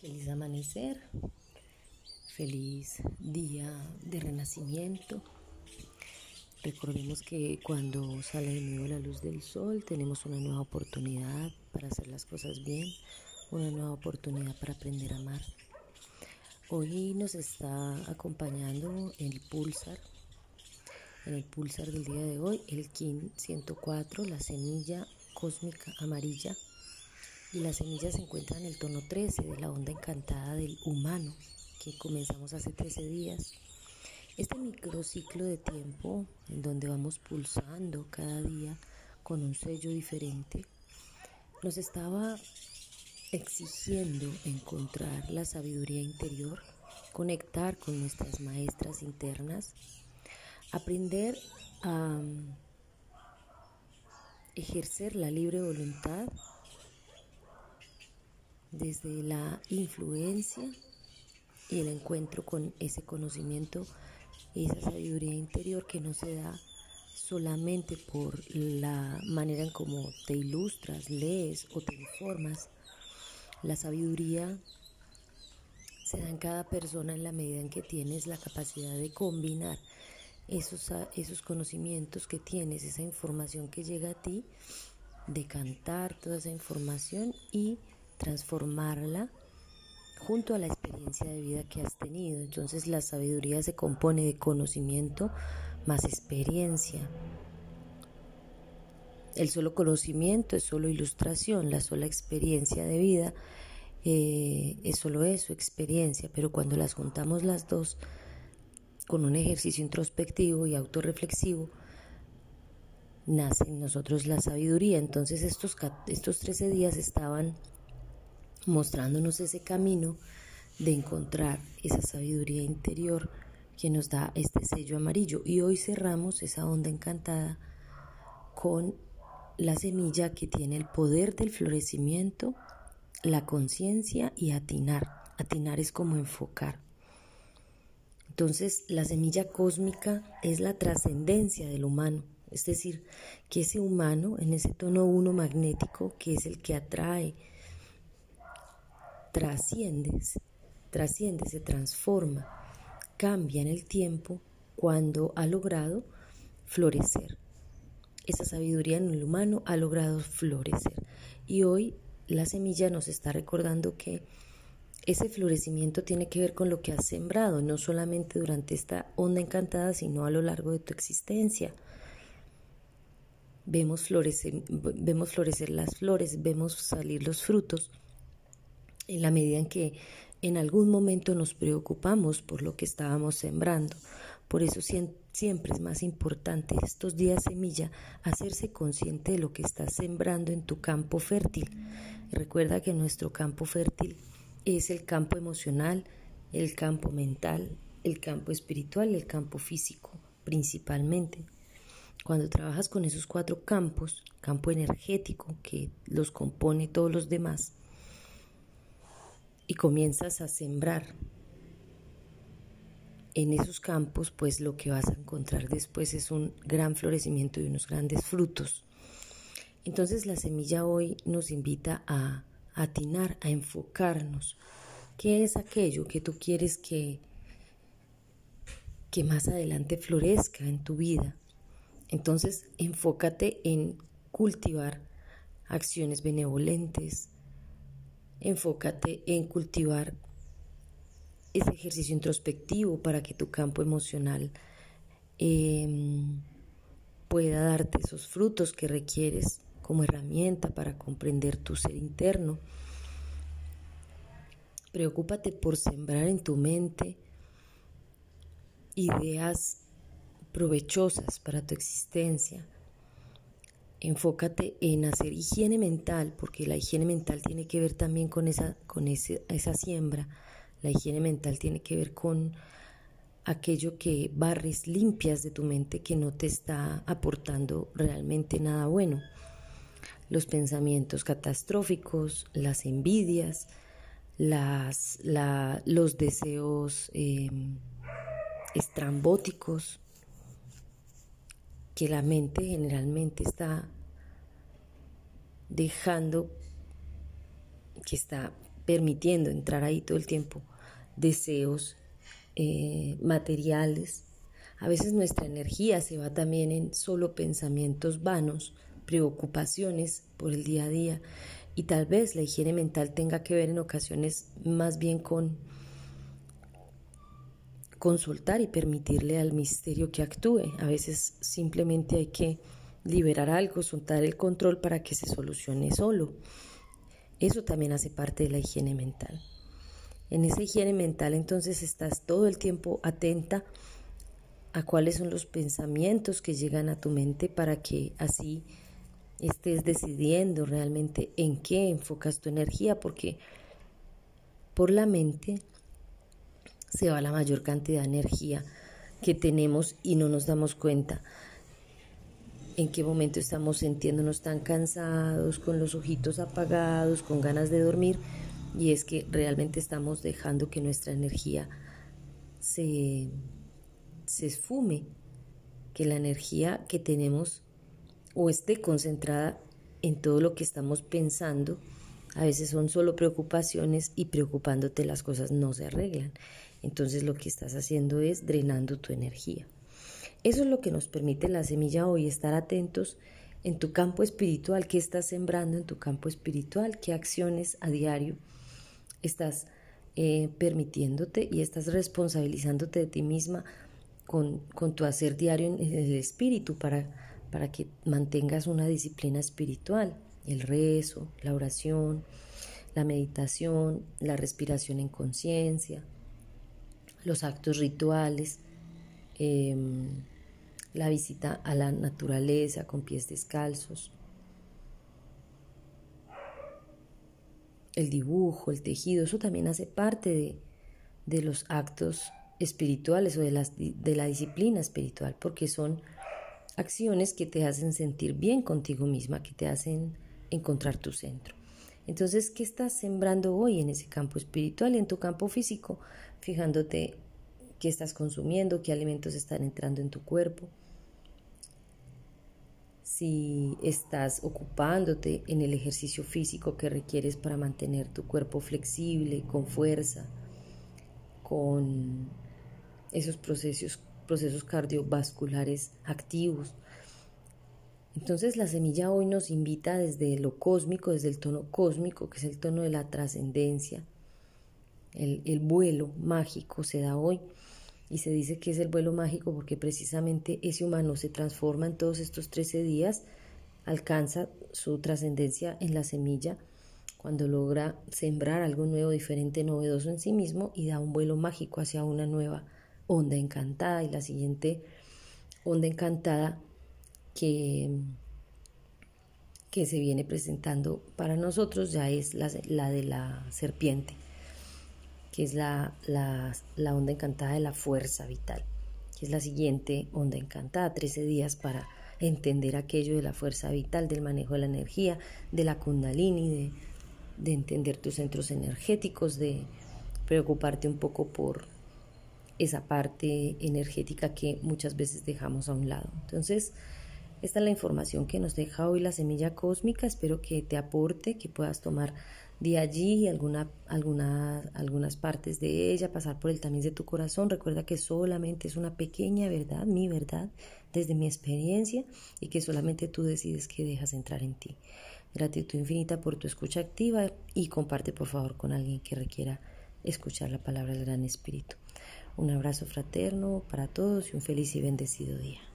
Feliz amanecer, feliz día de renacimiento. Recordemos que cuando sale de nuevo la luz del sol tenemos una nueva oportunidad para hacer las cosas bien, una nueva oportunidad para aprender a amar. Hoy nos está acompañando el pulsar, en el pulsar del día de hoy, el KIN 104, la semilla cósmica amarilla y las semillas se encuentran en el tono 13 de la onda encantada del humano que comenzamos hace 13 días. Este microciclo de tiempo en donde vamos pulsando cada día con un sello diferente nos estaba exigiendo encontrar la sabiduría interior, conectar con nuestras maestras internas, aprender a ejercer la libre voluntad desde la influencia y el encuentro con ese conocimiento y esa sabiduría interior que no se da solamente por la manera en cómo te ilustras, lees o te informas. La sabiduría se da en cada persona en la medida en que tienes la capacidad de combinar esos, esos conocimientos que tienes, esa información que llega a ti, de cantar toda esa información y transformarla junto a la experiencia de vida que has tenido. Entonces la sabiduría se compone de conocimiento más experiencia. El solo conocimiento es solo ilustración, la sola experiencia de vida eh, es solo eso, experiencia, pero cuando las juntamos las dos con un ejercicio introspectivo y autorreflexivo, nace en nosotros la sabiduría. Entonces estos, estos 13 días estaban mostrándonos ese camino de encontrar esa sabiduría interior que nos da este sello amarillo. Y hoy cerramos esa onda encantada con la semilla que tiene el poder del florecimiento, la conciencia y atinar. Atinar es como enfocar. Entonces, la semilla cósmica es la trascendencia del humano, es decir, que ese humano en ese tono uno magnético, que es el que atrae, trasciende, trasciende, se transforma, cambia en el tiempo cuando ha logrado florecer. Esa sabiduría en el humano ha logrado florecer. Y hoy la semilla nos está recordando que ese florecimiento tiene que ver con lo que has sembrado, no solamente durante esta onda encantada, sino a lo largo de tu existencia. Vemos florecer, vemos florecer las flores, vemos salir los frutos en la medida en que en algún momento nos preocupamos por lo que estábamos sembrando. Por eso siempre es más importante estos días semilla hacerse consciente de lo que estás sembrando en tu campo fértil. Recuerda que nuestro campo fértil es el campo emocional, el campo mental, el campo espiritual el campo físico principalmente. Cuando trabajas con esos cuatro campos, campo energético que los compone todos los demás, y comienzas a sembrar en esos campos, pues lo que vas a encontrar después es un gran florecimiento y unos grandes frutos. Entonces la semilla hoy nos invita a atinar, a enfocarnos. ¿Qué es aquello que tú quieres que, que más adelante florezca en tu vida? Entonces enfócate en cultivar acciones benevolentes, enfócate en cultivar ese ejercicio introspectivo para que tu campo emocional em, pueda darte esos frutos que requieres como herramienta para comprender tu ser interno. Preocúpate por sembrar en tu mente ideas provechosas para tu existencia enfócate en hacer higiene mental, porque la higiene mental tiene que ver también con esa, con esa siembra. La higiene mental tiene que ver con aquello que barres, limpias de tu mente que no te está aportando realmente nada bueno. Los pensamientos catastróficos, las envidias, las, los deseos em, estrambóticos, que la mente generalmente está dejando, que está permitiendo entrar ahí todo el tiempo deseos eh, materiales, a veces nuestra energía se va también en solo pensamientos vanos, preocupaciones por el día a día. Y tal vez la higiene mental tenga que ver en ocasiones más bien con consultar y permitirle al misterio que actúe. A veces simplemente hay que liberar algo, soltar el control para que se solucione solo. Eso también hace parte de la higiene mental. En esa higiene mental entonces estás todo el tiempo atenta a cuáles son los pensamientos que llegan a tu mente para que así estés decidiendo realmente en qué enfocas tu energía, porque por la mente se va la mayor cantidad de energía que tenemos y no nos damos cuenta en qué momento estamos sintiéndonos tan cansados, con los ojitos apagados, con ganas de dormir, y es que realmente estamos dejando que nuestra energía se, se esfume, que la energía que tenemos o esté concentrada en todo lo que estamos pensando. A veces son solo preocupaciones y preocupándote las cosas no se arreglan. Entonces lo que estás haciendo es drenando tu energía. Eso es lo que nos permite la semilla hoy, estar atentos en tu campo espiritual, qué estás sembrando en tu campo espiritual, qué acciones a diario estás eh, permitiéndote y estás responsabilizándote de ti misma con, con tu hacer diario en el espíritu para para que mantengas una disciplina espiritual, el rezo, la oración, la meditación, la respiración en conciencia, los actos rituales, em, la visita a la naturaleza con pies descalzos, el dibujo, el tejido, eso también hace parte de, de los actos espirituales o de, las, de la disciplina espiritual, porque son acciones que te hacen sentir bien contigo misma, que te hacen encontrar tu centro. Entonces, ¿qué estás sembrando hoy en ese campo espiritual y en tu campo físico? Fijándote qué estás consumiendo, qué alimentos están entrando en tu cuerpo. Si estás ocupándote en el ejercicio físico que requieres para mantener tu cuerpo flexible, con fuerza, con esos procesos procesos cardiovasculares activos. Entonces la semilla hoy nos invita desde lo cósmico, desde el tono cósmico, que es el tono de la trascendencia. El, vuelo mágico se da hoy y se dice que es el vuelo mágico porque precisamente ese humano se transforma en todos estos 13 días, alcanza su trascendencia en la semilla cuando logra sembrar algo nuevo, diferente, novedoso en sí mismo y da un vuelo mágico hacia una nueva onda encantada y la siguiente onda encantada que, que se viene presentando para nosotros ya es la, de la serpiente, que es la, la, la onda encantada de la fuerza vital, que es la siguiente onda encantada, 13 días para entender aquello de la fuerza vital, del manejo de la energía, de la kundalini, de, de entender tus centros energéticos, de preocuparte un poco por esa parte energética que muchas veces dejamos a un lado. Entonces, esta es la información que nos deja hoy la semilla cósmica. Espero que te aporte, que puedas tomar de allí alguna, alguna, algunas partes de ella, pasar por el tamiz de tu corazón. Recuerda que solamente es una pequeña verdad, mi verdad, desde mi experiencia, y que solamente tú decides que dejas entrar en ti. Gratitud infinita por tu escucha activa y comparte por favor con alguien que requiera escuchar la palabra del Gran Espíritu. Un abrazo fraterno para todos y un feliz y bendecido día.